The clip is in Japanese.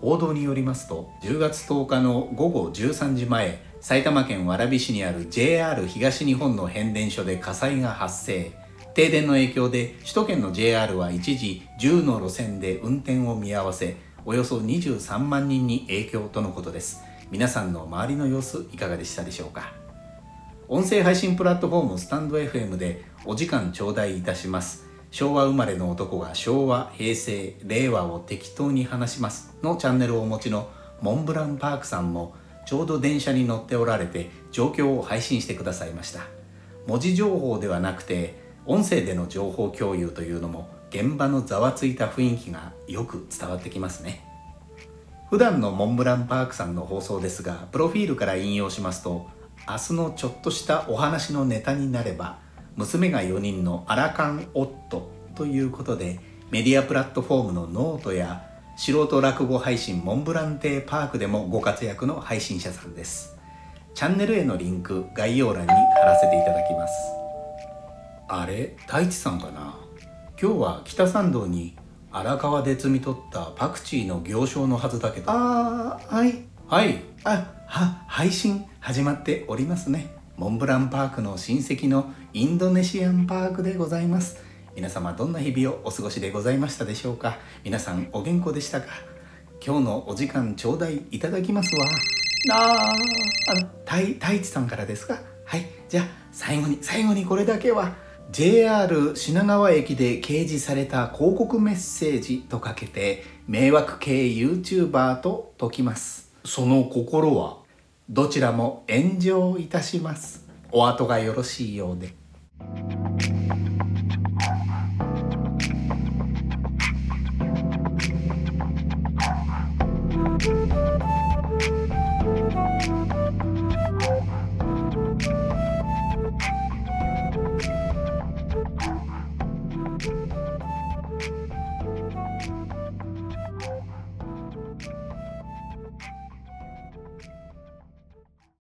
報道によりますと10月10日の午後13時前埼玉県蕨市にある JR 東日本の変電所で火災が発生。停電の影響で首都圏の JR は一時10の路線で運転を見合わせおよそ23万人に影響とのことです。皆さんの周りの様子いかがでしたでしょうか。音声配信プラットフォームスタンド FM でお時間頂戴いたします。昭和生まれの男が昭和平成令和を適当に話しますのチャンネルをお持ちのモンブランパークさんもちょうど電車に乗っておられて状況を配信してくださいました。文字情報ではなくて音声での情報共有というのも現場のざわついた雰囲気がよく伝わってきますね。普段のモンブランパークさんの放送ですがプロフィールから引用しますと明日のちょっとしたお話のネタになれば娘が4人のアラカン夫ということでメディアプラットフォームのノートや素人落語配信モンブラン亭パークでもご活躍の配信者さんです。チャンネルへのリンク概要欄に貼らせていただきます。あれ太一さんかな？今日は北参道に荒川で摘み取ったパクチーの行商のはずだけど。ああはい。はい。あは配信始まっておりますねモンブランパークの親戚のインドネシアンパークでございます。皆様どんな日々をお過ごしでございましたでしょうか？皆さんお元気でしたか？今日のお時間頂戴いただきますわ。ああ。の太太一さんからですか？はい。じゃあ最後に最後にこれだけは。JR 品川駅で掲示された広告メッセージとかけて迷惑系 YouTuber と解きます。その心は？どちらも炎上いたします。お後がよろしいようで。